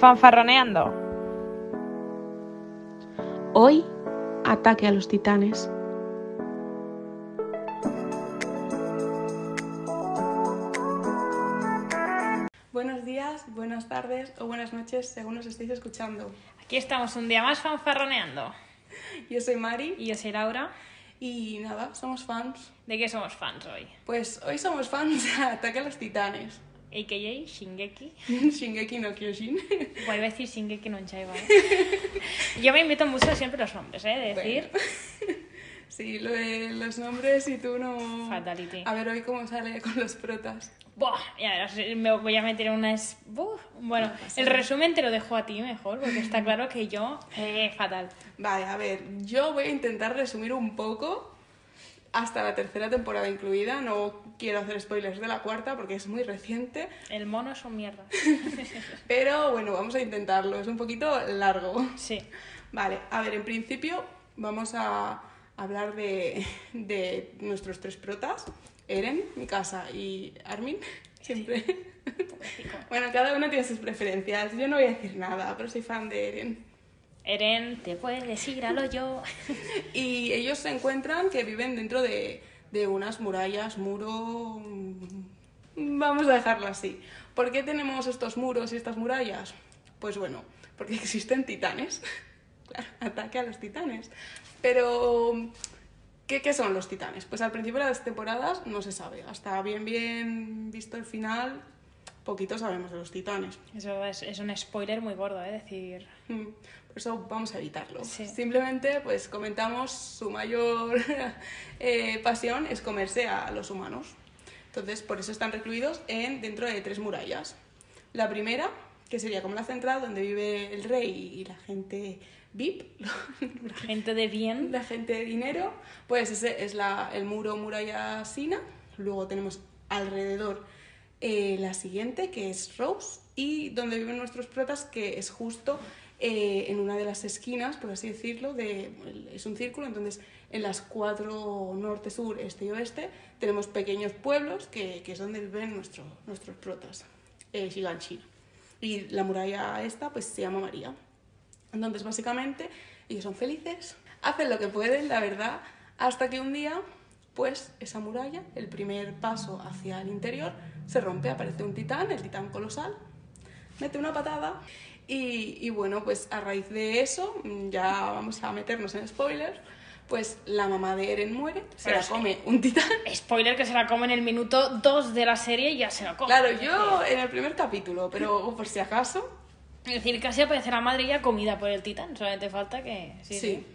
Fanfarroneando. Hoy, ataque a los titanes. Buenos días, buenas tardes o buenas noches según nos estéis escuchando. Aquí estamos un día más fanfarroneando. Yo soy Mari Y yo soy Laura. y nada, somos fans. ¿De qué somos fans hoy? Pues hoy somos fans de Ataque a los Titanes. AKJ, Shingeki. Shingeki no Kyojin. Voy a decir Shingeki no Chaiba. ¿eh? Yo me invito mucho siempre los nombres, ¿eh? De decir. Sí, lo de los nombres y tú no... Fatality. A ver hoy cómo sale con los protas. Buah, ya verás, me voy a meter en una... es- Buh, Bueno, el resumen te lo dejo a ti mejor, porque está claro que yo... Eh, fatal. Vale, a ver, yo voy a intentar resumir un poco hasta la tercera temporada incluida. No quiero hacer spoilers de la cuarta porque es muy reciente. El mono es un mierda. Pero bueno, vamos a intentarlo. Es un poquito largo. Sí. Vale, a ver, en principio vamos a hablar de, de nuestros tres protas, Eren, Mikasa y Armin, siempre. bueno, cada uno tiene sus preferencias, yo no voy a decir nada, pero soy fan de Eren. Eren, te puedes ir a lo yo. Y ellos se encuentran que viven dentro de, de unas murallas, muro... mm, Vamos a dejarlo así. ¿Por qué tenemos estos muros y estas murallas? Pues bueno, porque existen titanes. Claro, ataque a los titanes. Pero, ¿qué, ¿qué son los titanes? Pues al principio de las temporadas no se sabe. Hasta bien, bien visto el final, poquito sabemos de los titanes. Eso es, es un spoiler muy gordo, ¿eh? Decir... Eso vamos a evitarlo. Sí. Simplemente, pues comentamos su mayor eh, pasión es comerse a los humanos. Entonces, por eso están recluidos en, dentro de tres murallas. La primera, que sería como la central, donde vive el rey y la gente VIP, Gente de bien. la gente de dinero, pues ese es la, el muro muralla Sina. Luego tenemos alrededor eh, la siguiente, que es Rose, y donde viven nuestros protas, que es justo eh, en una de las esquinas, por así decirlo, de, es un círculo, entonces en las cuatro norte, sur, este y oeste tenemos pequeños pueblos que, que es donde viven nuestro, nuestros protas, eh, Shiganshina. Y la muralla esta pues se llama María. Entonces, básicamente, ellos son felices, hacen lo que pueden, la verdad, hasta que un día, pues, esa muralla, el primer paso hacia el interior, se rompe, aparece un titán, el titán colosal, mete una patada y, y bueno, pues a raíz de eso, mm, ya vamos a meternos en spoilers, pues la mamá de Eren muere, se Pero la sí. come un titán. Spoiler que se la come en el minuto 2 de la serie y ya se la come. Claro, yo en el primer capítulo, pero por si acaso, Es decir, casi aparece la madre ya comida por el titán. Solamente falta que. Sí, Sí. sí.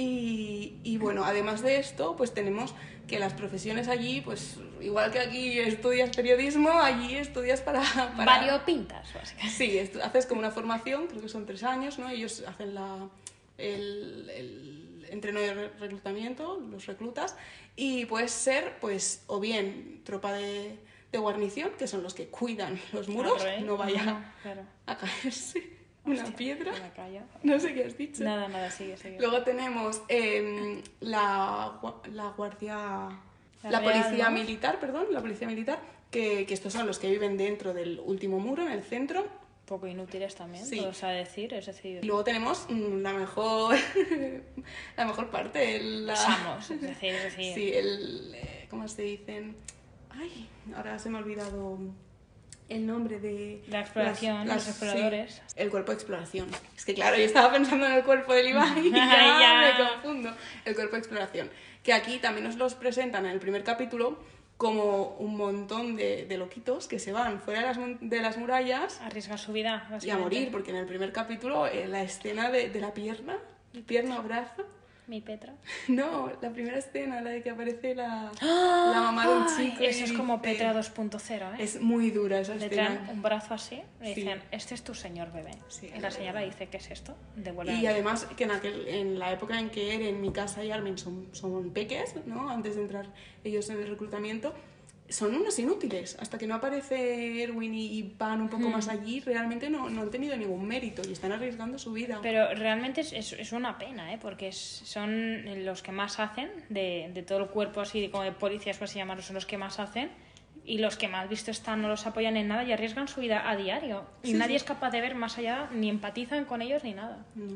Y, y bueno, además de esto, pues tenemos que las profesiones allí, pues igual que aquí estudias periodismo, allí estudias para... para... Variopintas, básicamente. Sí, haces como una formación, creo que son tres años, ¿no? Ellos hacen la, el, el entreno de re- reclutamiento, los reclutas, y puedes ser, pues, o bien tropa de, de guarnición, que son los que cuidan los muros, no vaya Claro. a caerse una piedra. No sé qué has dicho. Nada, nada, sigue, sigue. Luego tenemos em, la, la guardia... La policía militar, perdón, la policía militar, que, que estos son los que viven dentro del último muro, en el centro. Poco inútiles también, Sí. todo se ha de decir. Es decir, Y luego tenemos mm, la mejor la mejor parte, el- la... Es decir, es decir. Sí, el... eh, ¿Cómo se dicen? Ay, ahora se me ha olvidado el nombre de... La exploración, los exploradores. sí, el cuerpo de exploración. Es que claro, yo estaba pensando en el cuerpo del Ibai y ya, Ya. me confundo. El cuerpo de exploración. Que aquí también nos los presentan en el primer capítulo como un montón de, de loquitos que se van fuera de las, de las murallas Arriesga su vida. y a morir, porque en el primer capítulo eh, la escena de, de la pierna, pierna o brazo, Mi Petra. no, la primera escena, la de que aparece la, la mamá de un chico. Eso es como Petra 2.0, ¿eh? Es muy dura esa Le traen escena. un brazo así, le Sí. dicen, este es tu señor bebé. Sí. y la señora dice, ¿qué es esto? Devuelve Y además que en, aquel, en la época en que Eren, Mikasa y Armin son, son peques, ¿no? Antes de entrar ellos en el reclutamiento, son unos inútiles. Hasta que no aparece Erwin y van un poco más allí, realmente no, no han tenido ningún mérito y están arriesgando su vida. Pero realmente es, es, es una pena, ¿eh? Porque es- son los que más hacen, de, de todo el cuerpo así, como de policías, por así llamarlo, son los que más hacen. Y los que más visto están no los apoyan en nada y arriesgan su vida a diario. Y Sí, nadie sí. es capaz de ver más allá, ni empatizan con ellos ni nada. No.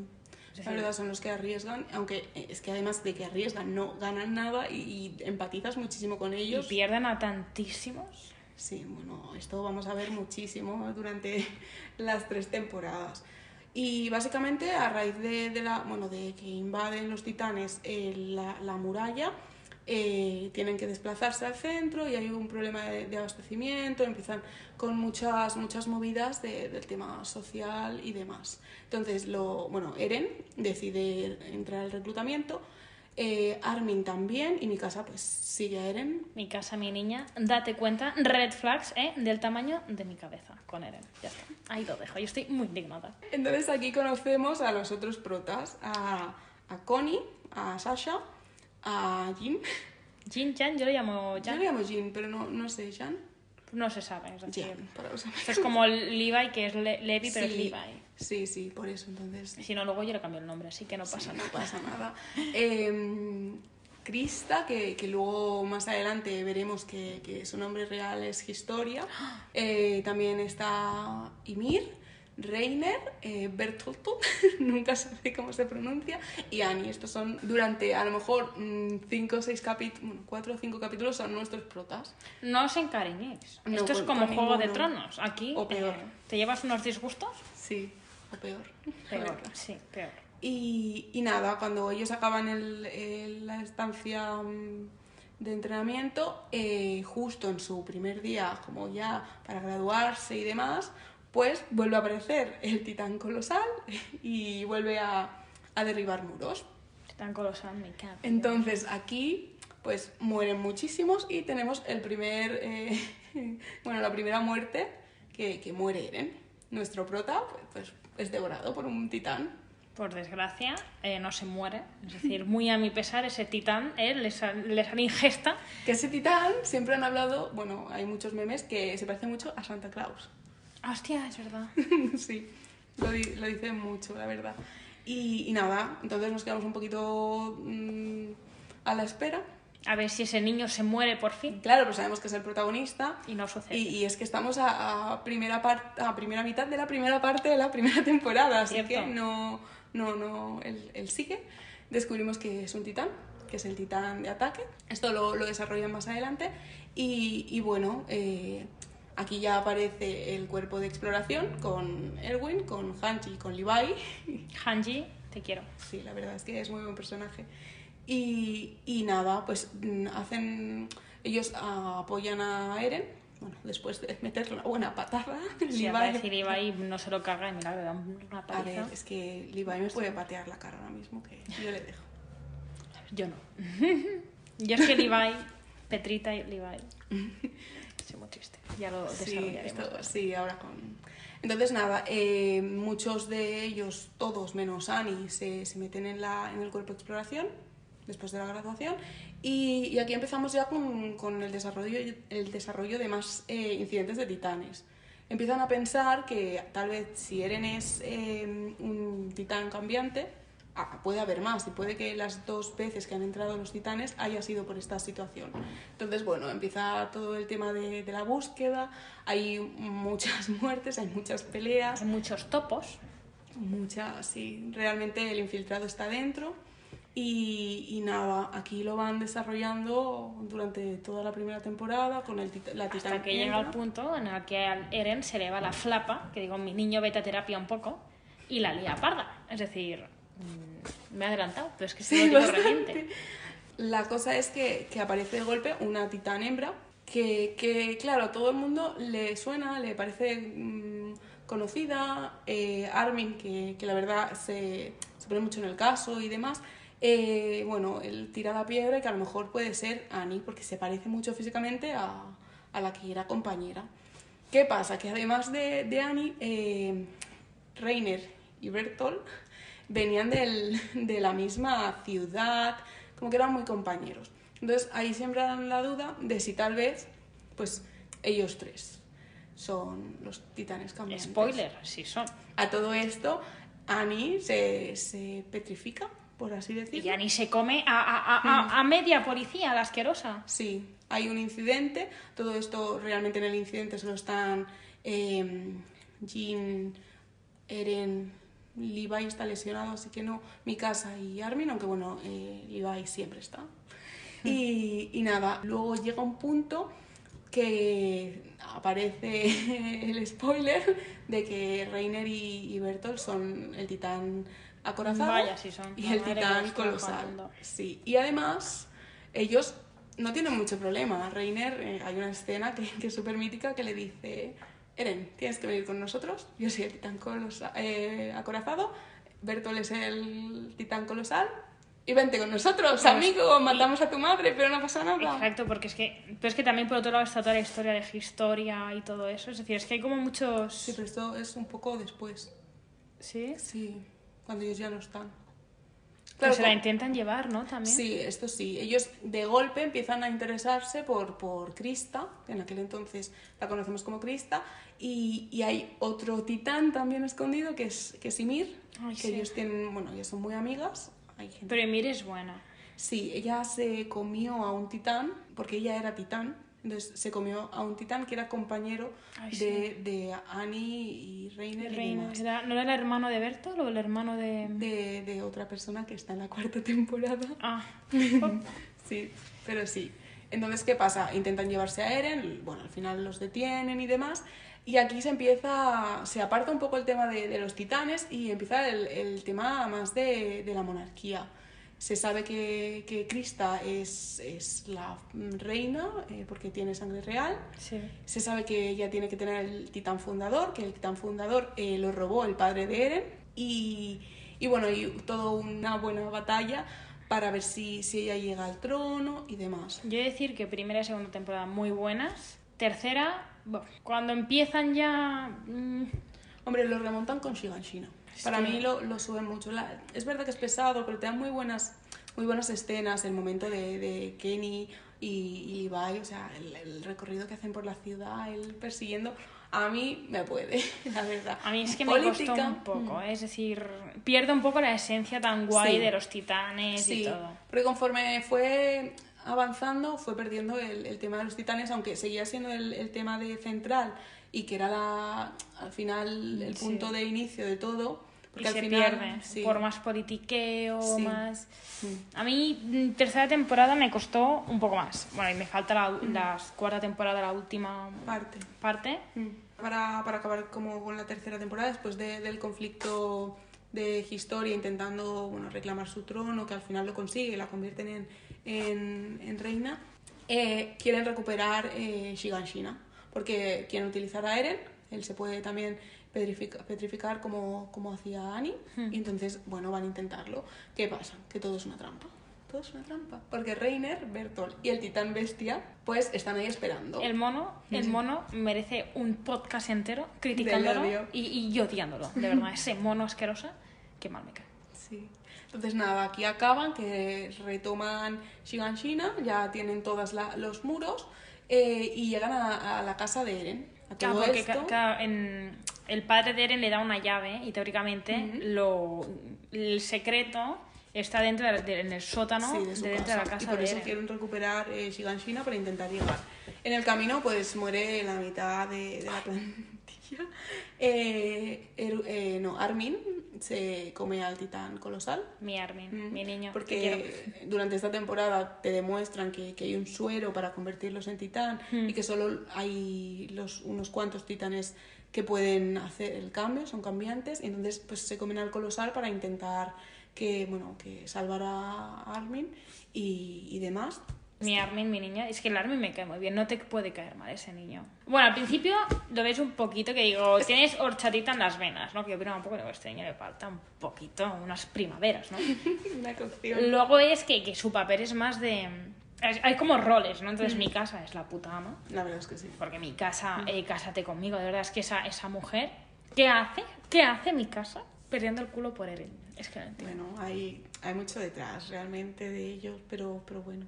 La verdad son los que arriesgan, aunque eh, es que además de que arriesgan no ganan nada y, y empatizas muchísimo con Y ellos. pierden a tantísimos. Sí, bueno, esto vamos a ver muchísimo durante las tres temporadas. Y básicamente a raíz de, de la, bueno, de que invaden los titanes eh, la, la muralla, eh, tienen que desplazarse al centro y hay un problema de, de abastecimiento, empiezan con muchas, muchas movidas de- del tema social y demás. Entonces, lo, bueno, Eren decide entrar al reclutamiento, eh, Armin también y mi casa pues sigue a Eren Mi casa, mi niña, date cuenta, red flags, ¿eh? Del tamaño de mi cabeza con Eren. Ya está. Ahí lo dejo. Yo estoy muy indignada. Entonces aquí conocemos a los otros protas, a, a Connie, a Sasha, a Jin. Jin Jan, yo lo llamo Yo Jan. le llamo Jin, pero no, no sé, Jan. No se sabe, es decir. Jan, para los amigos. Es como Levi, que es Le- Levi, pero es Sí, Levi. Sí, sí, por eso entonces Si no, luego yo le cambio el nombre, así que no pasa no nada. pasa nada. Eh, Krista, que, que luego más adelante veremos que, que su nombre real es Historia. Eh, también está Ymir, Reiner, eh, Bertolto, nunca sé cómo se pronuncia, y Annie. Estos son durante a lo mejor 5 o 6 capítulos, 4 o 5 capítulos son nuestros protas. No os encariñéis. No, Esto es como Juego de. Tronos. Aquí O peor. eh, te llevas unos disgustos. Sí, o peor. Peor, sí, peor. Y, y nada, cuando ellos acaban el- el- la estancia mm, de entrenamiento, eh, justo en su primer día, como ya para graduarse y demás, pues vuelve a aparecer el titán colosal y vuelve a, a derribar muros. Tan colosal, me cago. Entonces aquí, pues mueren muchísimos y tenemos el primer, eh, bueno, la primera muerte que, que muere Eren. Nuestro prota, pues, pues, es devorado por un titán. Por desgracia, eh, no se muere. Es decir, muy a mi pesar, ese titán eh, les, les ingesta. Que ese titán siempre han hablado, bueno, hay muchos memes que se parece mucho a Santa Claus. Hostia, es verdad. sí, lo, di- lo dicen mucho, la verdad. Y, y nada, entonces nos quedamos un poquito mm, a la espera. A ver si ese niño se muere por fin. Claro, pues sabemos que es el protagonista. Y no sucede. Y, y es que estamos a, a primera a primera mitad de la primera parte de la primera temporada, así Cierto. que no, no, no, él, él sigue. Descubrimos que es un titán, que es el titán de ataque. Esto lo, lo desarrollan más adelante. Y, y bueno, eh, aquí ya aparece el cuerpo de exploración con Erwin, con Hanji y con Levi. Hanji, te quiero. Sí, la verdad es que es muy buen personaje. Y, y nada, pues mm, hacen. Ellos apoyan a Eren. Bueno, después de meterle una buena patada. Si Levi- a Ibai no se lo caga y mira, le da una a paliza. ver, es que Levi me puede patear la cara ahora mismo, que yo le dejo. Yo no. Yo es que Levi, Petrita y Levi. Soy muy triste. Ya lo Sí, desarrollaremos. esto- sí, ahora con. Entonces, nada, eh, muchos de ellos, todos menos Annie, se, se meten en, la, en el cuerpo de exploración después de la graduación. Y, y aquí empezamos ya con, con el, desarrollo, el desarrollo de más eh, incidentes de titanes. Empiezan a pensar que tal vez si Eren es eh, un titán cambiante, puede haber más y puede que las dos veces que han entrado los titanes haya sido por esta situación. Entonces, bueno, empieza todo el tema de, de la búsqueda, hay muchas muertes, hay muchas peleas, Hay muchos topos. muchas, sí, realmente el infiltrado está dentro. Y, y nada, aquí lo van desarrollando durante toda la primera temporada con el la titán Hasta que llega el punto en el que al Eren se le va la flapa, que digo, mi niño vete a terapia un poco, y la lía parda. Es decir, me he adelantado, pero es que Sí, bastante. reciente. La cosa es que, que aparece de golpe una titán hembra que, que, claro, a todo el mundo le suena, le parece mm, conocida. eh, Armin, que, que la verdad se, se pone mucho en el caso y demás. eh, bueno, él tira la piedra y que a lo mejor puede ser Annie, porque se parece mucho físicamente a, a la que era compañera. ¿Qué pasa? Que además de, de Annie, eh, Reiner y Bertolt venían del- de la misma ciudad, como que eran muy compañeros. Entonces ahí siempre dan la duda de si tal vez, pues ellos tres son los titanes cambiantes. Spoiler, sí son. A todo esto, Annie se, se petrifica, por así Y decirlo. ya ni se come a, a, a, a- a media policía, la asquerosa. Sí, hay un incidente. Todo esto realmente en el incidente solo están eh, Jean, Eren, Levi está lesionado, así que no, mi casa y Armin, aunque bueno, eh, Levi siempre está. Y, y nada, luego llega un punto que aparece el spoiler de que Reiner y, y Bertolt son el titán acorazado Vaya, sí son. y el titán colosal. Sí, y además ellos no tienen mucho problema. Reiner, eh, hay una escena que, que es súper mítica que le dice, Eren, tienes que venir con nosotros, yo soy el titán colosa- eh, acorazado, Bertolt es el titán colosal, y vente con nosotros, Pues, amigo, matamos a tu madre, pero no pasa nada. Exacto, porque es que, pero es que también por otro lado está toda la historia de historia y todo eso. Es decir, es que hay como muchos. Sí, pero esto es un poco después. Sí. Sí, cuando ellos ya no están. Pero se la intentan llevar, ¿no? También. Sí, esto sí. Ellos de golpe empiezan a interesarse por, por Krista, en aquel entonces la conocemos como Krista, y, y hay otro titán también escondido que es, que es Ymir, Ay, que sí. ellos tienen, bueno, ellas son muy amigas. Hay gente- Pero Emir es buena. Sí, ella se comió a un titán, porque ella era titán, entonces se comió a un titán que era compañero Ay, de, de Annie y Reiner y Reina. demás. ¿Era- ¿No era el hermano de Bertolt o el hermano de.? De, de otra persona que está en la cuarta temporada. Ah. Sí, pero sí. Entonces, ¿qué pasa? Intentan llevarse a Eren, bueno, al final los detienen y demás. Y aquí se empieza, se aparta un poco el tema de, de los titanes y empieza el, el tema más de, de la monarquía. Se sabe que, que Krista es, es la reina eh, porque tiene sangre real. Sí. Se sabe que ella tiene que tener el titán fundador, que el titán fundador eh, lo robó el padre de Eren. Y, y bueno, y toda una buena batalla para ver si, si ella llega al trono y demás. Yo he de decir que primera y segunda temporada muy buenas. Tercera, bueno, cuando empiezan ya. mm, Hombre, lo remontan con Shiganshina. Es Para que- mí lo, lo suben mucho. La- es verdad que es pesado, pero te dan muy buenas, muy buenas escenas. El momento de, de Kenny y, y Levi, o sea, el, el recorrido que hacen por la ciudad, él persiguiendo. A mí me puede, la verdad. A mí es que me Política, costó un poco, mm. ¿eh? es decir, pierde un poco la esencia tan guay Sí. de los titanes y Sí, todo. porque conforme fue avanzando, fue perdiendo el, el tema de los titanes, aunque seguía siendo el, el tema de central y que era la, al final el Sí. punto de inicio de todo. Y Porque al se final, pierde sí. por más politiqueo, Sí. más... A mí, mm, tercera temporada me costó un poco más. Bueno, y me falta la, Mm. la cuarta temporada, la última parte. parte. Mm. Para, para acabar como con la tercera temporada, después de- del conflicto de Historia intentando bueno, reclamar su trono, que al final lo consigue, la convierten en, en, en reina, eh, quieren recuperar eh, Shiganshina, porque quieren utilizar a Eren, él se puede también petrifica- petrificar como, como hacía Annie, y entonces, bueno, van a intentarlo. ¿Qué pasa? Que todo es una trampa. Todo es una trampa. Porque Reiner, Bertolt y el titán bestia, pues están ahí esperando. El mono, el mono merece un podcast entero criticándolo y, y odiándolo. De verdad, ese mono asqueroso, qué mal me cae. Sí. Entonces nada, aquí acaban, que retoman Shiganshina, ya tienen todos los muros eh, y llegan a, a la casa de Eren. A Claro, todo porque esto, en- el padre de Eren le da una llave y teóricamente lo, el secreto está dentro de, de- en el sótano sí, de, de dentro de la casa. casa y por de eso Eren. quieren recuperar eh, Shiganshina para intentar llegar. En el camino pues muere la mitad de, de la plantilla. Eh, Eru- eh, no, Armin se come al titán colosal. Mi Armin, Mm, mi niño. Porque durante esta temporada te demuestran que, que hay un suero para convertirlos en titán y que solo hay los, unos cuantos titanes que pueden hacer el cambio, son cambiantes, y entonces pues se comen al colosal para intentar que, bueno, que salvar a Armin y, y demás. Mi Armin, mi niño, es que el Armin me cae muy bien, no te puede caer mal ese niño. Bueno, al principio lo ves un poquito que digo, tienes horchatita en las venas, ¿no? Que yo un poco, digo, este niño le falta un poquito, unas primaveras, ¿no? Una cocción. Luego es que, que su papel es más de... hay como roles, ¿no? Entonces mi casa es la puta ama, La verdad es que sí. porque mi casa, eh, cásate conmigo, de verdad es que esa, esa mujer, ¿qué hace? ¿Qué hace mi casa? Perdiendo el culo por Eren. Es que no entiendo. Bueno, hay, hay mucho detrás realmente de ellos, pero, pero bueno.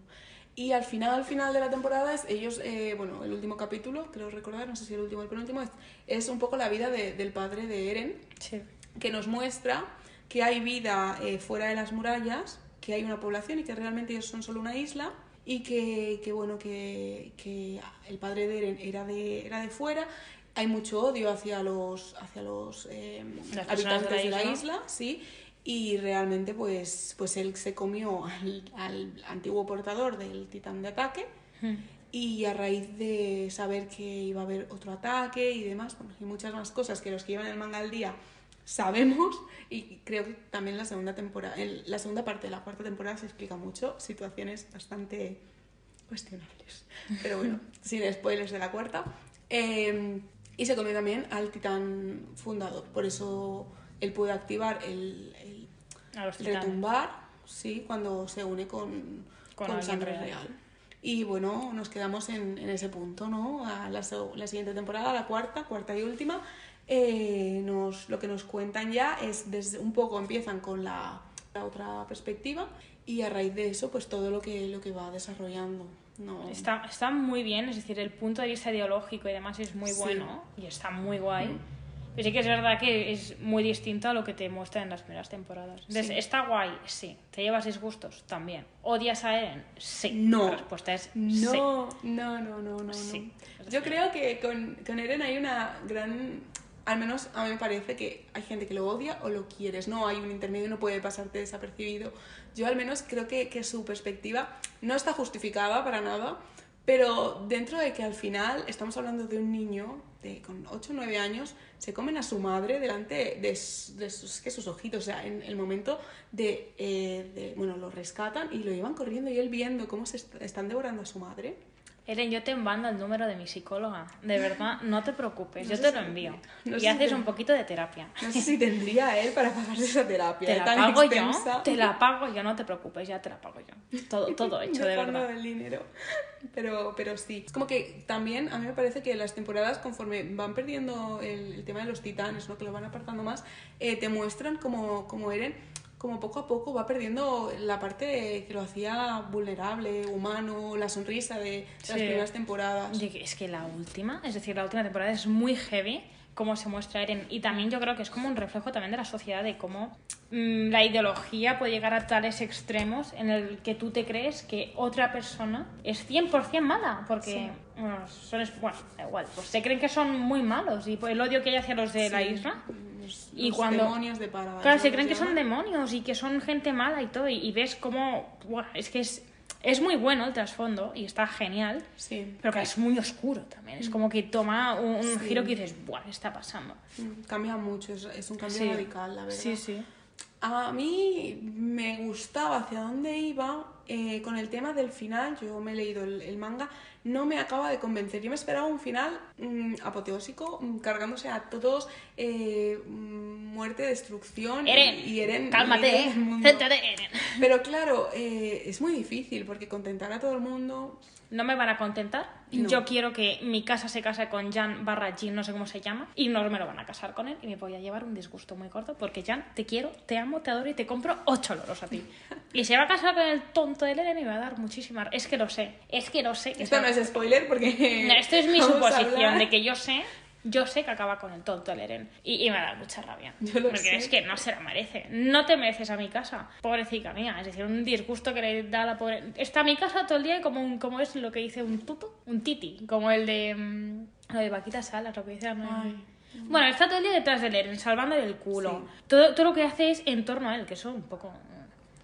Y al final, al final de la temporada, es, ellos, eh, bueno, el último capítulo, creo recordar, no sé si el último o el penúltimo, es, es un poco la vida de- del padre de Eren, Sí. que nos muestra que hay vida eh, fuera de las murallas, que hay una población y que realmente ellos son solo una isla y que, que bueno, que, que el padre de Eren era de, era de fuera. Hay mucho odio hacia los, hacia los eh, habitantes de la de la isla. isla, sí. Y realmente, pues, pues él se comió al, al antiguo portador del titán de ataque. Hmm. Y a raíz de saber que iba a haber otro ataque y demás, bueno, y muchas más cosas que los que llevan el manga al día sabemos, y creo que también la segunda temporada, en la segunda parte de la cuarta temporada se explica mucho, situaciones bastante cuestionables. Pero bueno, sin spoilers de la cuarta. Eh, y se comió también al titán fundador, por eso él puede activar el A los retumbar, sí, cuando se une con, Con con, sangre real. real. Y bueno, nos quedamos en, en ese punto, ¿no? A la, siguiente temporada, la cuarta, cuarta y última, eh, nos, lo que nos cuentan ya es desde un poco empiezan con la, la otra perspectiva y a raíz de eso, pues todo lo que, lo que va desarrollando. No, Está, está muy bien, es decir, el punto de vista ideológico y demás es muy Sí. bueno y está muy guay. Pero sí que es verdad que es muy distinto a lo que te muestran en las primeras temporadas. Entonces, Sí. ¿está guay? Sí. ¿Te llevas disgustos? También. ¿Odias a Eren? Sí. No. La respuesta es sí. No, no, no, no, no. Sí. no. Yo creo que con, con Eren hay una gran... Al menos a mí me parece que hay gente que lo odia o lo quieres. No hay un intermedio, no puede pasarte desapercibido. Yo al menos creo que, que su perspectiva no está justificada para nada, pero dentro de que al final estamos hablando de un niño de, con 8 o 9 años, se comen a su madre delante de, de sus, que sus ojitos. O sea, en el momento de, eh, de- Bueno, lo rescatan y lo llevan corriendo y él viendo cómo se est- están devorando a su madre. Eren, yo te mando el número de mi psicóloga. De verdad, no te preocupes. No yo te lo envío. no y si haces un poquito de terapia. No sé si tendría él para pagarse esa terapia. Te la tan pago extensa. yo, te la pago yo, no te preocupes, ya te la pago yo. Todo, todo hecho, de verdad. del dinero. Pero, pero sí. Es como que también a mí me parece que las temporadas, conforme van perdiendo el, el tema de los titanes, ¿no? que lo van apartando más, eh, te muestran como, como Eren, como poco a poco va perdiendo la parte que lo hacía vulnerable, humano, la sonrisa de las primeras temporadas. Es que la última, es decir, la última temporada es muy heavy cómo se muestra Eren. Y también yo creo que es como un reflejo también de la sociedad de cómo mm, la ideología puede llegar a tales extremos en el que tú te crees que otra persona es 100% mala porque bueno, son bueno, igual, pues se creen que son muy malos y por el odio que hay hacia los de la isla Los, Y los cuando- demonios de Paradise, Claro, se creen que son demonios y que son gente mala y todo. Y, y ves cómo. buah, es que es, es muy bueno el trasfondo y está genial. Sí. Pero que es muy oscuro también. Es como que toma un, un Sí. giro que dices, ¡buah! ¿Qué está pasando? Mm, Cambia mucho, es, es un cambio Sí. radical, la verdad. Sí, sí. A mí me gustaba hacia dónde iba eh, con el tema del final. Yo me he leído el, el manga, no me acaba de convencer. Yo me esperaba un final mm, apoteósico, mm, cargándose a todos, eh, mm, muerte, destrucción. y- Eren, y, Eren cálmate, ¿eh? mundo. Céntrate, Eren. Pero claro, eh, es muy difícil porque contentar a todo el mundo. No me van a contentar. No. Yo quiero que mi casa se case con Jan barra Jin, no sé cómo se llama, y no me lo van a casar con él y me voy a llevar un disgusto muy corto porque Jan, te quiero, te amo, te adoro y te compro ocho loros a ti. Y se va a casar con el tonto de Eren y va a dar muchísima... Es que lo sé, es que lo sé. que Esto no es spoiler porque. No, esto es mi suposición de que yo sé, yo sé que acaba con el tonto el Eren. Y, y me da mucha rabia. Yo lo porque sé. es que no se la merece. No te mereces a mi casa. Pobrecita mía. Es decir, un disgusto que le da a la pobre. Está a mi casa todo el día como, un, como es lo que dice un tuto, un titi. Como el de. mm, Lo de Vaquita Salas, lo que dice. ¿no? Ay. Bueno, está todo el día detrás del Eren, salvándole el culo. Todo, todo lo que hace es en torno a él, que eso un poco.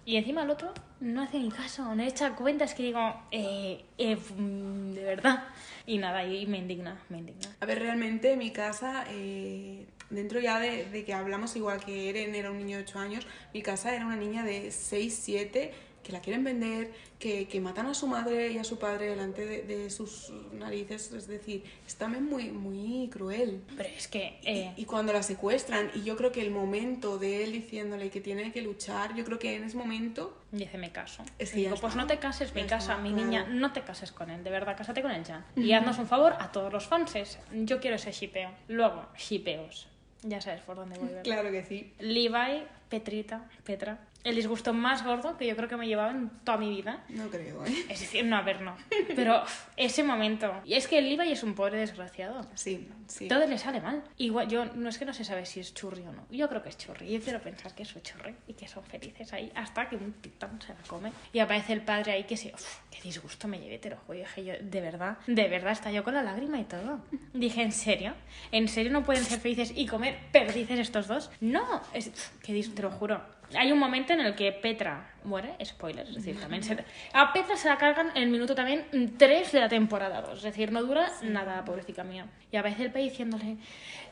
Y encima el otro no hace ni caso, no echa cuentas que digo, eh, eh, mm, de verdad. Y nada, y me indigna, me indigna. A ver, realmente mi casa, eh, dentro ya de, de que hablamos igual que Eren era un niño de 8 años, mi casa era una niña de 6, 7 que la quieren vender, que, que matan a su madre y a su padre delante de, de sus narices. Es decir, es también muy, muy cruel. Pero es que, eh, Y cuando la secuestran, y yo creo que el momento de él diciéndole que tiene que luchar, yo creo que en ese momento dice, me caso. Es Y que ya digo, pues no te cases, mi Ya casa, mi claro. niña, no te cases con él, de verdad, cásate con el Jan. Y haznos un favor a todos los fanses. Yo quiero ese shipeo. Luego, shipeos. Ya sabes por dónde voy, ¿verdad? Claro que sí. Levi, Petrita, Petra. El disgusto más gordo que yo creo que me llevaba en toda mi vida. No creo, ¿eh? Es decir, no, a ver, no. Pero ese momento. Y es que el Levi es un pobre desgraciado. Sí, sí. Todo le sale mal. Igual, yo no es que no se sabe si es churri o no. Yo creo que es churri. Yo quiero pensar que es churri y que son felices ahí hasta que un titán se la come. Y aparece el padre ahí que se. Uf, qué disgusto me llevé, te lo juro. Dije yo, de verdad, de verdad, está yo con la lágrima y todo. Dije, ¿en serio? ¿En serio no pueden ser felices y comer perdices estos dos? No, es, uf, qué te lo juro. Hay un momento en el que Petra muere, spoiler, es decir, también se... A Petra se la cargan en el minuto también 3 de la temporada 2, es decir, no dura nada, pobrecita mía. Y a veces el pez diciéndole,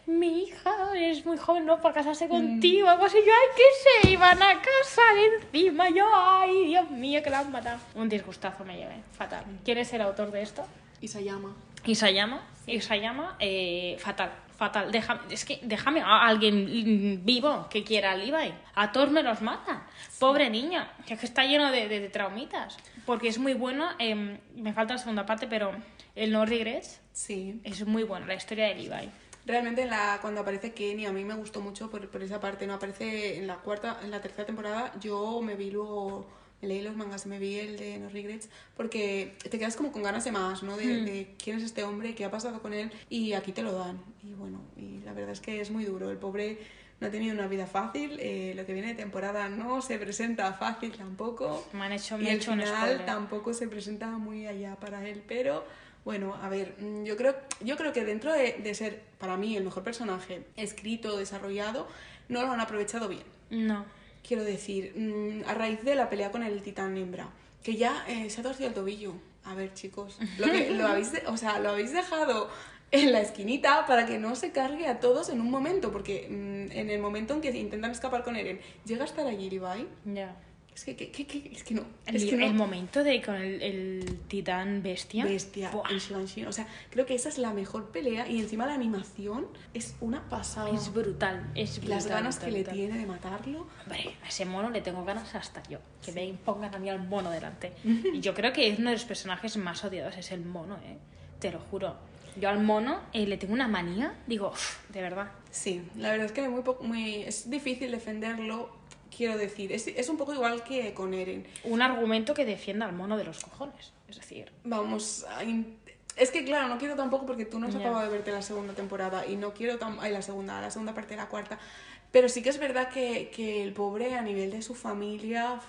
mi hija es muy joven, ¿no? Para casarse contigo, algo así, yo, ay, que se iban a casar encima, yo, ay, Dios mío, que la han matado. Un disgustazo me llevé, fatal. ¿Quién es el autor de esto? Isayama. Isayama, Isayama, eh, fatal, fatal. Deja- es que déjame a alguien vivo que quiera al Levi. A todos me los mata. Pobre niño, que es que está lleno de, de- de traumitas. Porque es muy bueno, em, me falta la segunda parte, pero el No Regrets Sí. es muy bueno, la historia de Levi. Realmente en la, cuando aparece Kenny a mí me gustó mucho por, por esa parte, no aparece en la cuarta, en la tercera temporada, yo me vi luego, leí los mangas, me vi el de No Regrets, porque te quedas como con ganas de más, ¿no? De, de quién es este hombre, qué ha pasado con él, y aquí te lo dan. Y bueno, y la verdad es que es muy duro, el pobre no ha tenido una vida fácil, eh, lo que viene de temporada no se presenta fácil tampoco. Me han hecho, Y me han el hecho final tampoco se presenta muy allá para él, pero bueno, a ver, mm, yo creo, yo creo que dentro de, de ser para mí el mejor personaje escrito, desarrollado, no lo han aprovechado bien. No. Quiero decir, mm, a raíz de la pelea con el titán hembra, que ya eh, se ha torcido el tobillo. A ver, chicos, lo, que, lo, habéis de- o sea, lo habéis dejado en la esquinita para que no se cargue a todos en un momento, porque mm, en el momento en que intentan escapar con Eren, llega a estar allí Levi. Ya. Es que, que- que- es que no. El, Es que no. el momento de con el, el titán bestia. bestia Buah, en Shuanshin. O sea, creo que esa es la mejor pelea y encima la animación es una pasada. es brutal. Es brutal. Las ganas brutal, que le brutal. tiene de matarlo. Hombre, a ese mono le tengo ganas hasta yo. Que me pongan a mí al mono delante. Y yo creo que es uno de los personajes más odiados, es el mono, ¿eh? Te lo juro. Yo al mono eh, le tengo una manía, digo, "Uf, de verdad. Sí, la verdad es que muy, muy es difícil defenderlo. Quiero decir, es, es un poco igual que con Eren. Un argumento que defienda al mono de los cojones. Es decir, Vamos a. Es que claro, no quiero tampoco porque tú no has Ya. acabado de verte la segunda temporada y no quiero tam- ay, la segunda, la segunda parte de la cuarta. Pero sí que es verdad que, que el pobre a nivel de su familia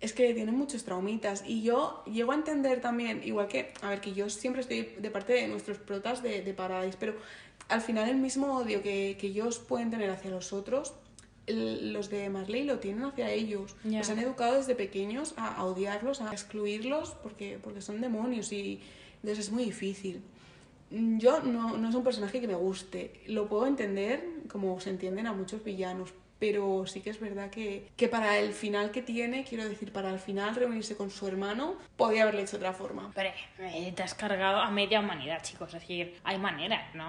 es que tiene muchos traumitas. Y yo llego a entender también, igual que, a ver, que yo siempre estoy de parte de nuestros protas de, de Paradise, pero al final el mismo odio que, que ellos pueden tener hacia los otros, el- los de Marley lo tienen hacia ellos. Ya. Los han educado desde pequeños a, a odiarlos, a excluirlos, porque, porque son demonios y entonces es muy difícil. Yo no, no es un personaje que me guste. Lo puedo entender como se entienden a muchos villanos, pero sí que es verdad que, que para el final que tiene, quiero decir, para el final reunirse con su hermano, podía haberle hecho de otra forma. hombre, eh, te has cargado a media humanidad, chicos. Es decir, hay manera, no.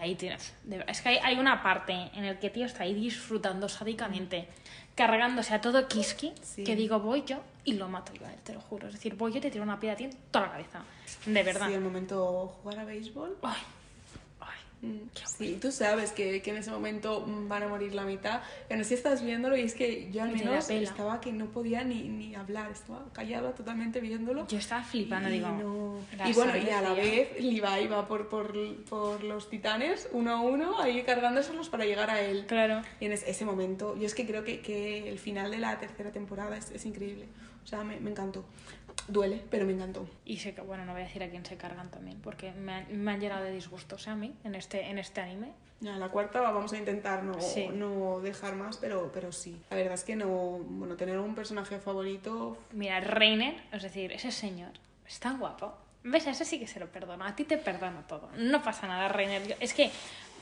Ahí tienes. Es que hay, hay una parte en la que tío está ahí disfrutando sádicamente, cargándose a todo Kiski, Sí. que digo, voy yo y lo mato yo a él, te lo juro. Es decir, voy yo y te tiro una piedra a ti en toda la cabeza. De verdad. Sí, el momento jugar a béisbol. Ay, Sí, tú sabes que, que en ese momento mm, van a morir la mitad. Pero sí estás viéndolo y es que yo al menos estaba que no podía ni, ni hablar, estaba callada totalmente viéndolo. Yo estaba flipando, y, digo. no- y bueno, y a la vez Levi va por, por, por los titanes uno a uno, ahí cargándoselos para llegar a él. Claro. Y en es- ese momento, yo es que creo que, que el final de la tercera temporada es, es increíble. O sea, me, me encantó. Duele, pero me encantó. Y se, ca- bueno, no voy a decir a quién se cargan también, porque me han, me han llenado de disgustos a mí en este, en este anime. Ya, la cuarta vamos a intentar no, Sí. no dejar más, pero, pero sí. La verdad es que no, bueno, tener un personaje favorito, Mira, Reiner, es decir, ese señor es tan guapo. ¿Ves? A ese sí que se lo perdono. A ti te perdono todo. No pasa nada, Reiner. Yo- es que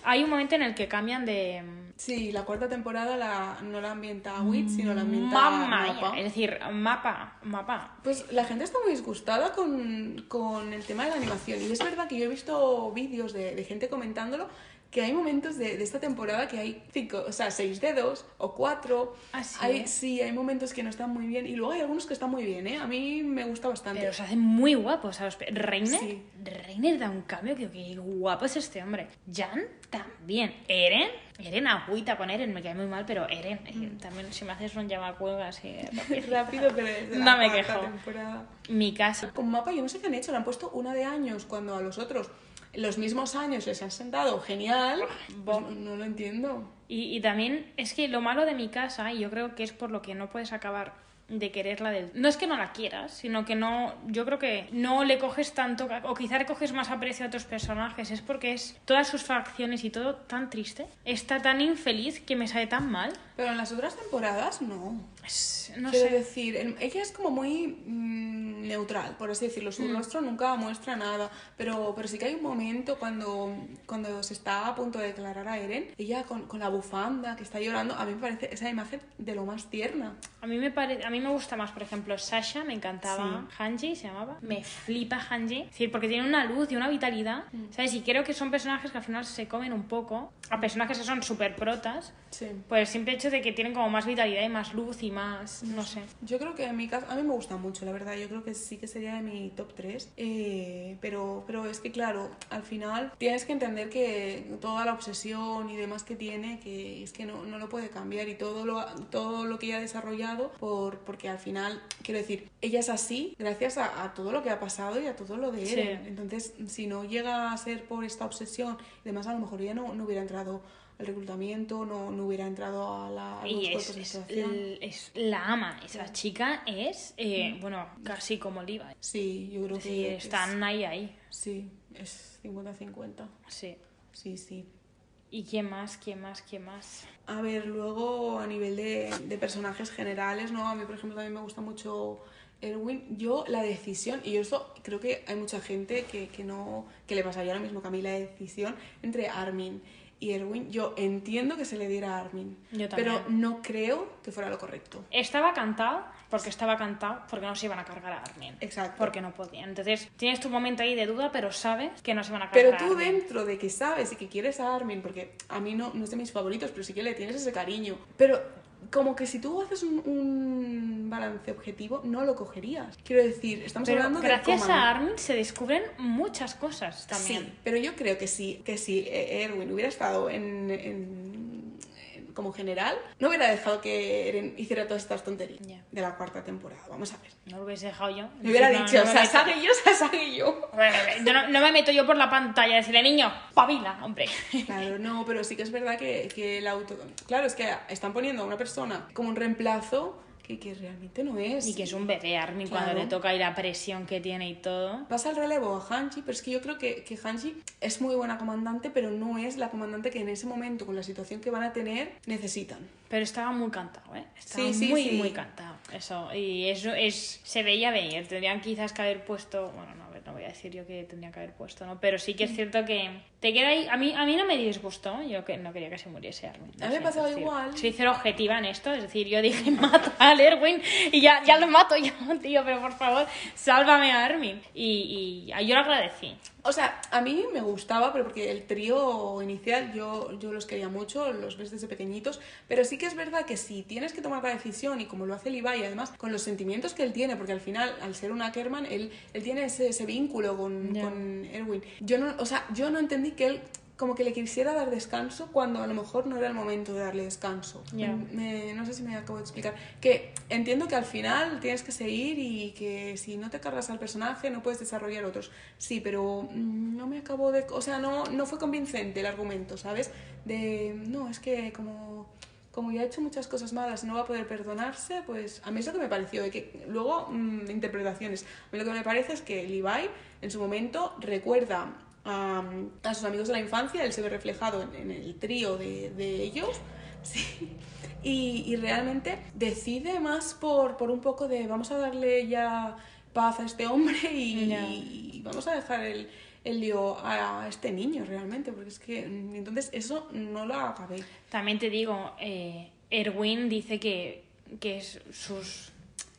hay un momento en el que cambian de. sí, la cuarta temporada la, no la ambienta Wit, sino la ambienta Mamma Mappa. mía. Es decir, mapa, mapa. Pues la gente está muy disgustada con, con el tema de la animación. Y es verdad que yo he visto vídeos de, de gente comentándolo que hay momentos de, de esta temporada que hay cinco, o sea, seis dedos o cuatro. ¿Ah, sí? Hay, sí, hay momentos que no están muy bien. Y luego hay algunos que están muy bien, ¿eh? A mí me gusta bastante. Pero se hacen muy guapos. ¿sabes? Reiner, Sí. Reiner da un cambio que, que guapo es este hombre. Jan también. Eren, Eren agüita con Eren, me cae muy mal, pero Eren, eh, también si me haces un llamacuelga así rápido. Pero es la No me quejo. temporada. Mi casa. Con mapa yo no sé qué han hecho, le han puesto una de años cuando a los otros los mismos años les han sentado genial. Pues no, lo entiendo. Y, y también es que lo malo de mi casa, y yo creo que es por lo que no puedes acabar de quererla del... No es que no la quieras, sino que no... Yo creo que no le coges tanto, o quizá le coges más aprecio a otros personajes, es porque es todas sus facciones y todo tan triste. Está tan infeliz que me sale tan mal. Pero en las otras temporadas no. Es- no Quiero sé. decir, el- ella es como muy mm, neutral, por así decirlo. Mm. Su rostro nunca muestra nada. Pero, pero sí que hay un momento cuando, cuando se está a punto de declarar a Eren, ella con, con la bufanda que está llorando, a mí me parece esa imagen de lo más tierna. A mí me pare... a mí me gusta más, por ejemplo, Sasha, me encantaba. Hanji se llamaba. Me flipa Hanji. Es decir, porque tiene una luz y una vitalidad, ¿sabes? Y creo que son personajes que al final se comen un poco a personajes que son súper protas. Sí. Por el simple hecho de que tienen como más vitalidad y más luz y más, no sé. Yo creo que en mi caso, a mí me gusta mucho, la verdad. Yo creo que sí que sería de mi top 3. pero, pero es que, claro, al final tienes que entender que toda la obsesión y demás que tiene, que es que no, no lo puede cambiar y todo lo, todo lo que ella ha desarrollado, por, porque al final, quiero decir, ella es así gracias a, a todo lo que ha pasado y a todo lo de Sí. Eren. Entonces, si no llega a ser por esta obsesión y demás, a lo mejor ella no, no hubiera entrado al reclutamiento, no, no hubiera entrado a, la, a Y es, de la ama. Esa chica es, eh, bueno, casi como Liva. Sí, yo creo Sí, que están ahí, ahí. sí, es 50-50. Sí. Sí, sí. ¿Y quién más? ¿Quién más? ¿Quién más? A ver, luego a nivel de, de personajes generales, ¿no? A mí, por ejemplo, también me gusta mucho Erwin. Yo, la decisión, y yo esto creo que hay mucha gente que, que no, que le pasaría lo mismo que a mí, la decisión entre Armin y Erwin. Yo entiendo que se le diera a Armin, Yo pero no creo que fuera lo correcto. Estaba cantado, porque estaba cantado, porque no se iban a cargar a Armin. Exacto. Porque no podían. Entonces, tienes tu momento ahí de duda, pero sabes que no se van a Pero cargar tú a Armin. dentro de que sabes y que quieres a Armin, porque a mí no, no es de mis favoritos, pero sí que le tienes ese cariño. Pero como que si tú haces un, un balance objetivo, no lo cogerías. Quiero decir, estamos Pero hablando de... gracias a Armin se descubren muchas cosas también. Sí, pero yo creo que sí, que si eh, Erwin hubiera estado en, en- en- como general, no hubiera dejado que Eren hiciera todas estas tonterías de la cuarta temporada. Vamos a ver. No lo hubiese dejado yo. Me hubiera No, dicho, no me meto- Sasagi yo, Sasagi yo. Bueno, yo no, no me meto yo por la pantalla decirle, niño, pabila, hombre. Claro, no, pero sí que es verdad que, que el auto... Claro, es que están poniendo a una persona como un reemplazo que, que realmente no es. Y que es un bebé Armin Claro. cuando le toca y la presión que tiene y todo. Pasa el relevo a Hanji, pero es que yo creo que, que Hanji es muy buena comandante, pero no es la comandante que en ese momento, con la situación que van a tener, necesitan. Pero estaba muy cantado, ¿eh? Estaba Sí, sí, muy, sí. muy cantado. Eso, y eso es, se veía venir. Tendrían quizás que haber puesto, bueno, no, a ver, no voy a decir yo que tendría que haber puesto, ¿no? Pero sí que es cierto que te queda ahí, a mí, a mí no me disgustó, yo que no quería que se muriese Armin. no A mí me pasaba igual. Soy cero objetiva en esto, es decir, yo dije, mata al Erwin y ya, ya lo mato yo, tío, pero por favor, sálvame a Armin. Y, y yo lo agradecí. O sea, a mí me gustaba, pero porque el trío inicial yo, yo los quería mucho, los ves desde pequeñitos, pero sí que es verdad que si tienes que tomar la decisión y como lo hace Levi, además con los sentimientos que él tiene, porque al final, al ser un Ackerman, él, él tiene ese, ese vínculo con, Ya. con Erwin. Yo no, o sea, yo no entendí que él como que le quisiera dar descanso cuando a lo mejor no era el momento de darle descanso. Ya. Me- no sé si me acabo de explicar. Que entiendo que al final tienes que seguir y que si no te cargas al personaje no puedes desarrollar otros. Sí, pero mm, no me acabo de... O sea, no, no fue convincente el argumento, ¿sabes? De, no, es que como, como ya ha hecho muchas cosas malas y no va a poder perdonarse, pues a mí es lo que me pareció. Y que luego, mm, interpretaciones. A mí lo que me parece es que Levi en su momento recuerda a, a sus amigos de la infancia, él se ve reflejado en, en el trío de, de ellos, sí, y, y realmente decide más por, por un poco de vamos a darle ya paz a este hombre y, vamos a dejar el, el lío a, este niño realmente, porque es que mm, entonces eso no lo acabé. También te digo, eh, Erwin dice que, que es- sus,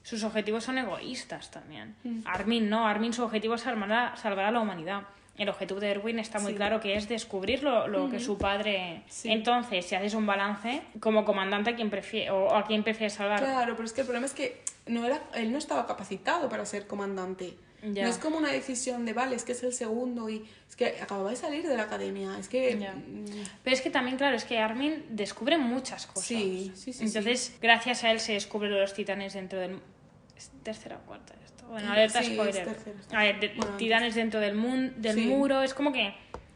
sus objetivos son egoístas también. Mm. Armin no, Armin su objetivo es salvar a, salvar a la humanidad. El objetivo de Erwin está muy Sí. claro que es descubrir lo, lo que su padre... Sí. Entonces, si haces un balance, como comandante, ¿a quién prefiere, o a quién prefieres salvar? Claro, pero es que el problema es que no era, él no estaba capacitado para ser comandante. Ya. No es como una decisión de, vale, es que es el segundo y es que acababa de salir de la academia. Es que... Ya. mm, Pero es que también, claro, es que Armin descubre muchas cosas. Sí, sí, sí, Entonces, gracias a él se descubre lo de los titanes dentro del... ¿Es tercera o cuarta? Bueno, alerta sí, es spoiler. tercera. A ver, de- Bueno, dentro del, mun- del Sí. muro. Es como que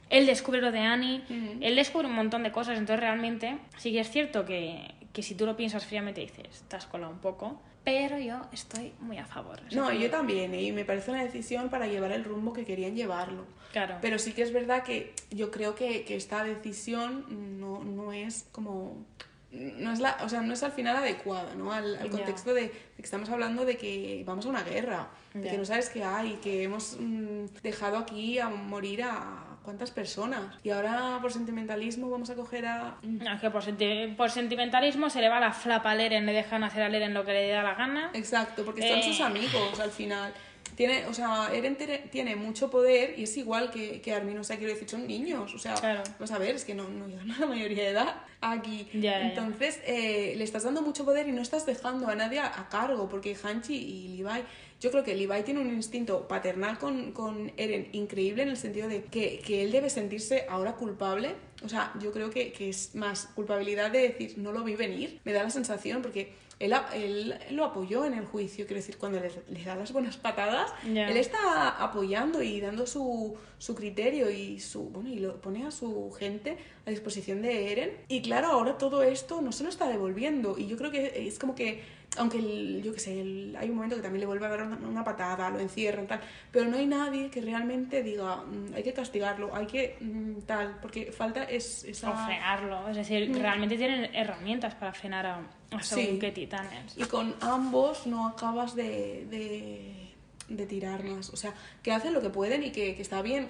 él descubre lo de Annie. Ujú. Él descubre un montón de cosas. Entonces, realmente, sí que es cierto que, que si tú lo piensas fríamente dices, te has colado un poco. Pero yo estoy muy a favor. O sea, No, yo también, y me parece una decisión para llevar el rumbo que querían llevarlo. Claro. Pero sí que es verdad que yo creo que, que esta decisión no, no es como... No es, la, o sea, no es al final adecuada, ¿no? Al, al contexto de, de que estamos hablando de que vamos a una guerra, de que no sabes qué hay, que hemos mm, dejado aquí a morir a cuántas personas. Y ahora por sentimentalismo vamos a coger a... mm, No, es que por, senti- por sentimentalismo se le va la flapa al Eren, le dejan hacer al Eren lo que le da la gana. Exacto, porque son Eh. sus amigos al final. Tiene, o sea, Eren tiene, mucho poder y es igual que, que Armin, o sea, quiero decir, son niños, o sea, Claro. vamos a ver, es que no, no llegan a la mayoría de edad aquí. Ya, ya, ya. Entonces, eh, le estás dando mucho poder y no estás dejando a nadie a, a cargo, porque Hanchi y Levi, yo creo que Levi tiene un instinto paternal con, con Eren increíble en el sentido de que, que él debe sentirse ahora culpable. O sea, yo creo que, que es más culpabilidad de decir, no lo vi venir, me da la sensación, porque él, él lo apoyó en el juicio, quiero decir, cuando le, le da las buenas patadas, él está apoyando y dando su, su criterio y su bueno y lo pone a su gente a disposición de Eren. Y claro, ahora todo esto no se lo está devolviendo. Y yo creo que es como que, aunque el- yo qué sé, el- hay un momento que también le vuelve a dar una, una patada, lo encierran, tal, pero no hay nadie que realmente diga, "Mm, hay que castigarlo, hay que mm, tal, porque falta es, esa... O frenarlo. Es decir, realmente tienen herramientas para frenar a, a según Mm. Sí. qué titanes. Y con ambos no acabas de, de, de tirar más. O sea, que hacen lo que pueden y que, que está bien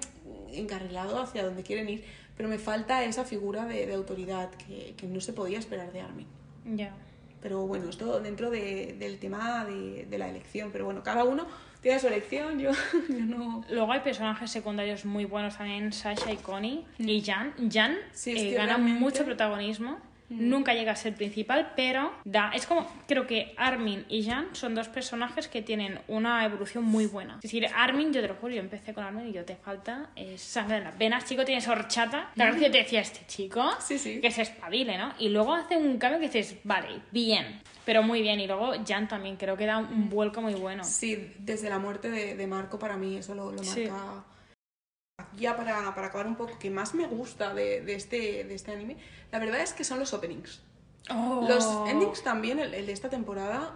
encarrilado hacia donde quieren ir, pero me falta esa figura de, de autoridad que, que no se podía esperar de Armin. Ya. Pero bueno, esto dentro de- del tema de, de la elección. Pero bueno, cada uno tiene su elección, yo, yo no... Luego hay personajes secundarios muy buenos también, Sasha y Connie. Y Jan. Jan. Sí, eh, gana realmente- mucho protagonismo. Nunca llega a ser principal, pero da. Es como. Creo que Armin y Jan son dos personajes que tienen una evolución muy buena. Es decir, Armin, yo te lo juro, yo empecé con Armin y yo te falta eh, sangre en las venas, chico, tienes horchata. La verdad que te decía este chico Sí, sí. que se espabile, ¿no? Y luego hace un cambio que dices, vale, bien, pero muy bien. Y luego Jan también creo que da un vuelco muy bueno. Sí, desde la muerte de, de Marco para mí eso lo, lo Sí. Ya para, para acabar un poco, que más me gusta de, de este, de este anime, la verdad es que son los openings. Oh. Los endings también, el, el de esta temporada,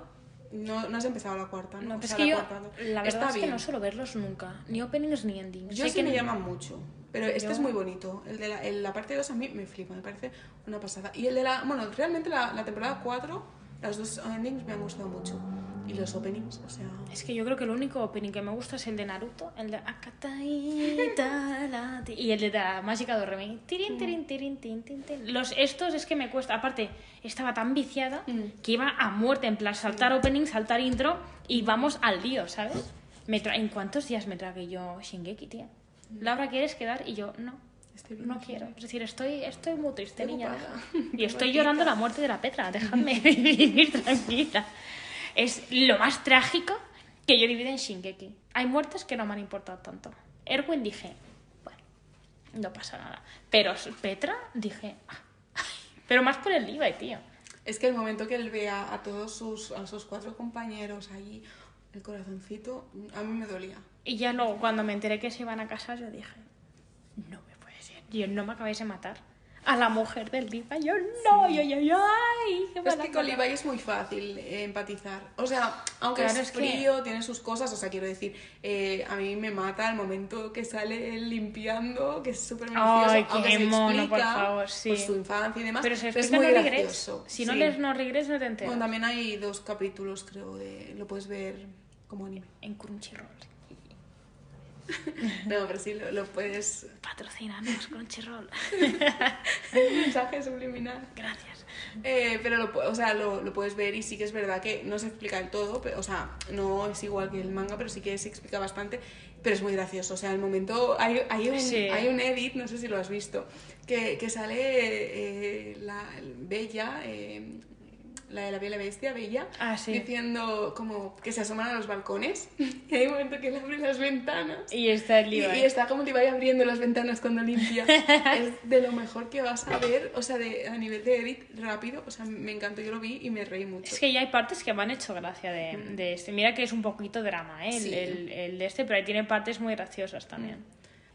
no, no has empezado la cuarta, ¿no? No, pero es que yo, cuarta, ¿no? la verdad Está es que bien. no suelo verlos nunca, ni openings ni endings. Yo Sé sí que me no- llaman mucho, pero este Yo- es muy bonito. El de la, el- la parte 2 a mí me flipa, me parece una pasada. Y el de la, bueno, realmente la, la temporada 4, las dos endings me han gustado mucho. Y los openings, o sea... Es que yo creo que el único opening que me gusta es el de Naruto, el de Akatai Tarati, y el de la Mágica de Remy. Tirin, tirin, tirin, tin, tin, tin. Los estos es que me cuesta. Aparte, estaba tan viciada Mm. que iba a muerte, en plan saltar opening, saltar intro y vamos al lío, ¿sabes? Me tra- ¿En cuántos días me tragué yo Shingeki, tía? Laura, ¿quieres quedar? Y yo, no. No quiero. Es decir, estoy, estoy muy triste, Estoy niña. Y estoy llorando la muerte de la Petra. Dejadme vivir tranquila. Es lo más trágico que yo he vivido en Shingeki. Hay muertes que no me han importado tanto. Erwin dije, bueno, no pasa nada. Pero Petra dije, "Ah". pero más por el Levi, tío. Es que el momento que él ve a, todos sus, a sus cuatro compañeros allí, el corazoncito, a mí me dolía. Y ya luego, cuando me enteré que se iban a casar, yo dije, no me puede ser. Yo no me acabéis de matar. A la mujer del Levi, yo no, yo, yo, yo, ay, qué Es que con cara". Levi es muy fácil eh, empatizar. O sea, aunque Claro, es es que- frío, tiene sus cosas, o sea, quiero decir, eh, a mí me mata el momento que sale limpiando, que es súper minucioso, Ay, qué aunque se mono, por explica favor, sí. pues, su infancia y demás, Pero se es explica muy no regrets. gracioso. Si no sí. lees no regrets, no te enteras. Bueno, también hay dos capítulos, creo, de lo puedes ver como anime. En Crunchyroll. No, pero sí lo, lo puedes... Patrocínanos, Crunchyroll. Un mensaje subliminal. Gracias. Eh, pero lo, o sea, lo, lo puedes ver y sí que es verdad que no se explica del todo, pero, o sea, no es igual que el manga, pero sí que se explica bastante, pero es muy gracioso. O sea, el momento, hay, hay, un, Sí. hay un edit, no sé si lo has visto, que, que sale eh, la Bella, eh, la de la Bella Bestia, Bella, Ah, sí. diciendo como que se asoman a los balcones y hay un momento que él abre las ventanas. Y está el Y, Levi. y está como Levi abriendo las ventanas cuando limpia. es de lo mejor que vas a ver, o sea, de, a nivel de edit rápido. O sea, me encantó, yo lo vi y me reí mucho. Es que ya hay partes que me han hecho gracia de, de este. Mira que es un poquito drama, ¿eh? El, Sí. el- el de este, pero ahí tiene partes muy graciosas también.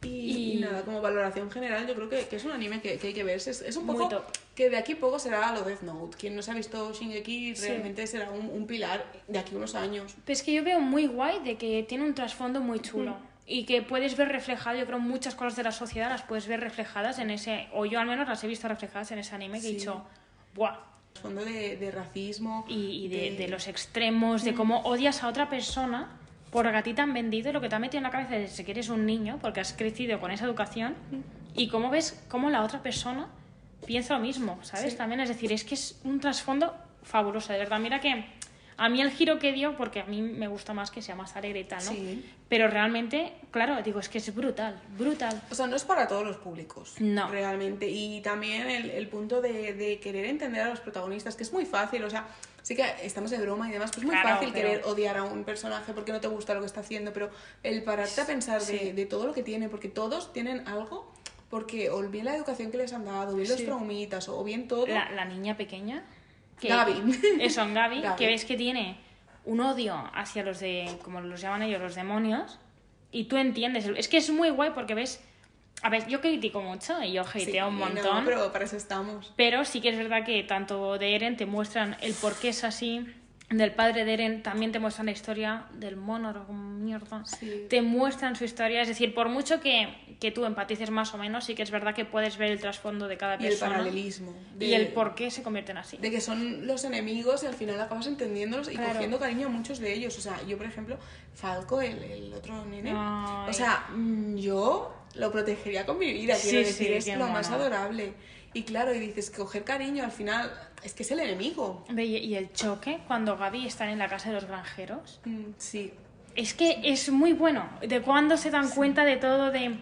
Y, Y- y nada, como valoración general, yo creo que, que es un anime que, que hay que ver. Es, es un poco que de aquí poco será lo Death Note. Quien no se ha visto Shingeki Sí. realmente será un, un pilar de aquí unos años. Pero es que yo veo muy guay de que tiene un trasfondo muy chulo. Y que puedes ver reflejado, yo creo, muchas cosas de la sociedad las puedes ver reflejadas en ese, o yo al menos las he visto reflejadas en ese anime que he Sí. dicho, ¡buah! Fondo de, de racismo. Y, y de, de los extremos, de cómo odias a otra persona porque a ti te han vendido lo que te ha metido en la cabeza desde que eres un niño, porque has crecido con esa educación, y cómo ves cómo la otra persona piensa lo mismo, ¿sabes? Sí. También, es decir, es que es un trasfondo fabuloso, de verdad. Mira que a mí el giro que dio, porque a mí me gusta más que sea más alegre y tal, ¿no? Sí. Pero realmente, claro, digo, es que es brutal, brutal. O sea, no es para todos los públicos. No. Realmente. Y también el, el punto de, de querer entender a los protagonistas, que es muy fácil. O sea, sí que estamos de broma y demás, pues es muy Claro, fácil pero- querer odiar a un personaje porque no te gusta lo que está haciendo. Pero el pararte a pensar de, Sí. de todo lo que tiene, porque todos tienen algo, porque o bien la educación que les han dado, o bien los Sí. traumitas, o bien todo. La, la niña pequeña. Que, Gaby. Eso, Gaby, Gaby. que ves que tiene un odio hacia los de, como los llaman ellos, los demonios. Y tú entiendes. Es que es muy guay porque ves. A ver, yo critico mucho y yo hateo Sí, un no, montón. pero para eso estamos. Pero sí que es verdad que tanto de Eren te muestran el por qué es así, del padre de Eren también te muestran la historia del monólogo, mierda. Sí. Te muestran su historia, es decir, por mucho que, que tú empatices más o menos, sí que es verdad que puedes ver el trasfondo de cada Y el persona. paralelismo. y el por qué se convierten así. de que son los enemigos y al final acabas entendiéndolos y Claro. cogiendo cariño a muchos de ellos. O sea, yo, por ejemplo, Falco, el, el otro nene, Ay. o sea, mm, yo lo protegería con mi vida, Sí, quiero decir, sí, es lo más mono. adorable. Y claro, y dices, coger cariño al final es que es el enemigo. Y el choque cuando Gaby está en la casa de los granjeros. Mm, sí, Es que es muy bueno. De cuando se dan cuenta de todo, de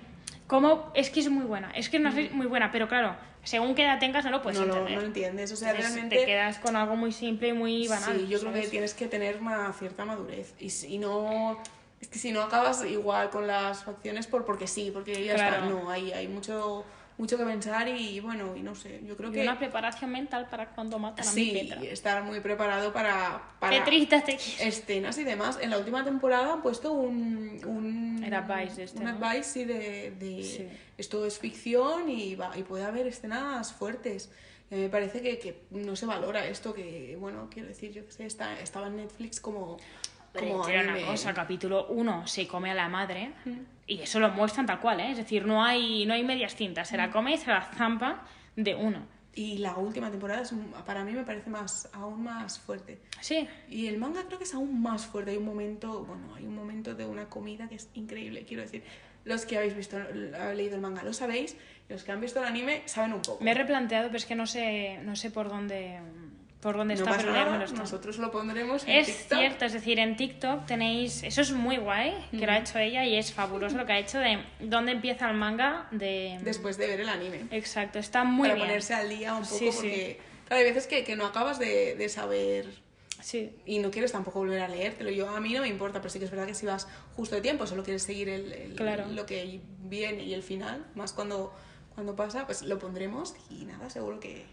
cómo. Es que es muy buena. Es que no es muy buena, pero claro, según qué edad tengas, no lo puedes no, entender. no lo entiendes. O sea, Entonces, realmente... Te quedas con algo muy simple y muy banal. Sí, yo creo que tienes que tener una cierta madurez. Y si no. Es que si no acabas igual con las facciones por porque sí, porque ya Claro. está. No, hay, hay mucho, mucho que pensar y bueno, y no sé. Yo creo Y que. una preparación mental para cuando matan a mi Sí, Petra. estar muy preparado para, para Petrita, te escenas y demás. En la última temporada han puesto un. un El advice de este, Un ¿no? advice, sí, de. de Sí. Esto es ficción y, va, y puede haber escenas fuertes. Y me parece que, que no se valora esto, que, bueno, quiero decir, yo que sé, está, estaba en Netflix como. como Pero una anime. cosa, capítulo 1 se come a la madre y eso lo muestran tal cual, ¿eh? Es decir, no hay, no hay medias tintas, se la come y se la zampa de uno. Y la última temporada es, para mí me parece más, aún más fuerte. Sí, Y el manga creo que es aún más fuerte. Hay un momento, bueno, hay un momento de una comida que es increíble. Quiero decir, los que habéis visto, habéis leído el manga lo sabéis, los que han visto el anime saben un poco. me he replanteado, pero es que no sé, no sé por dónde, por dónde no está, pero nada, está. nosotros lo pondremos en Es TikTok. cierto, es decir, en TikTok tenéis, eso es muy guay, que lo ha hecho ella y es fabuloso lo que ha hecho de dónde empieza el manga de... Después de ver el anime. Exacto, está muy para bien. ponerse al día un poco, Sí, sí. porque claro, hay veces que, que no acabas de, de saber Sí, y no quieres tampoco volver a leértelo. Yo a mí no me importa, pero sí que es verdad que si vas justo de tiempo, solo quieres seguir el, el- Claro. lo que viene y el final, más cuando, cuando pasa, pues lo pondremos y nada, seguro que,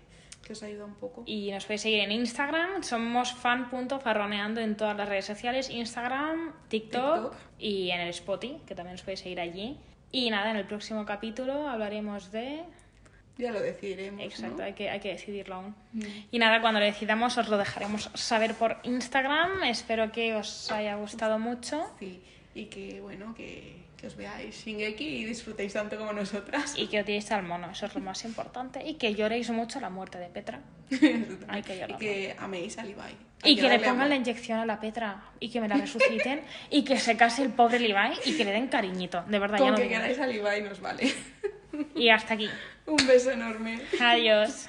que os ayuda un poco. Y nos podéis seguir en Instagram, somos fan.farroneando en todas las redes sociales, Instagram, TikTok, TikTok. y en el Spotify, que también os podéis seguir allí. Y nada, en el próximo capítulo hablaremos de... Ya lo decidiremos. Exacto, ¿no? hay, que, hay que decidirlo aún. Mm. Y nada, cuando lo decidamos os lo dejaremos saber por Instagram. Espero que os haya gustado mucho Sí, y que bueno, que, que os veáis Shingeki y disfrutéis tanto como nosotras. y que odiéis al mono, eso es lo más importante. Y que lloréis mucho la muerte de Petra. Hay que y llorar. que améis a Levi. Hay Y que le pongan la inyección a la Petra y que me la resuciten y que se case el pobre Levi y que le den cariñito, de verdad. ya Con no que queráis a Levi nos vale. Y hasta aquí. Un beso enorme. Adiós.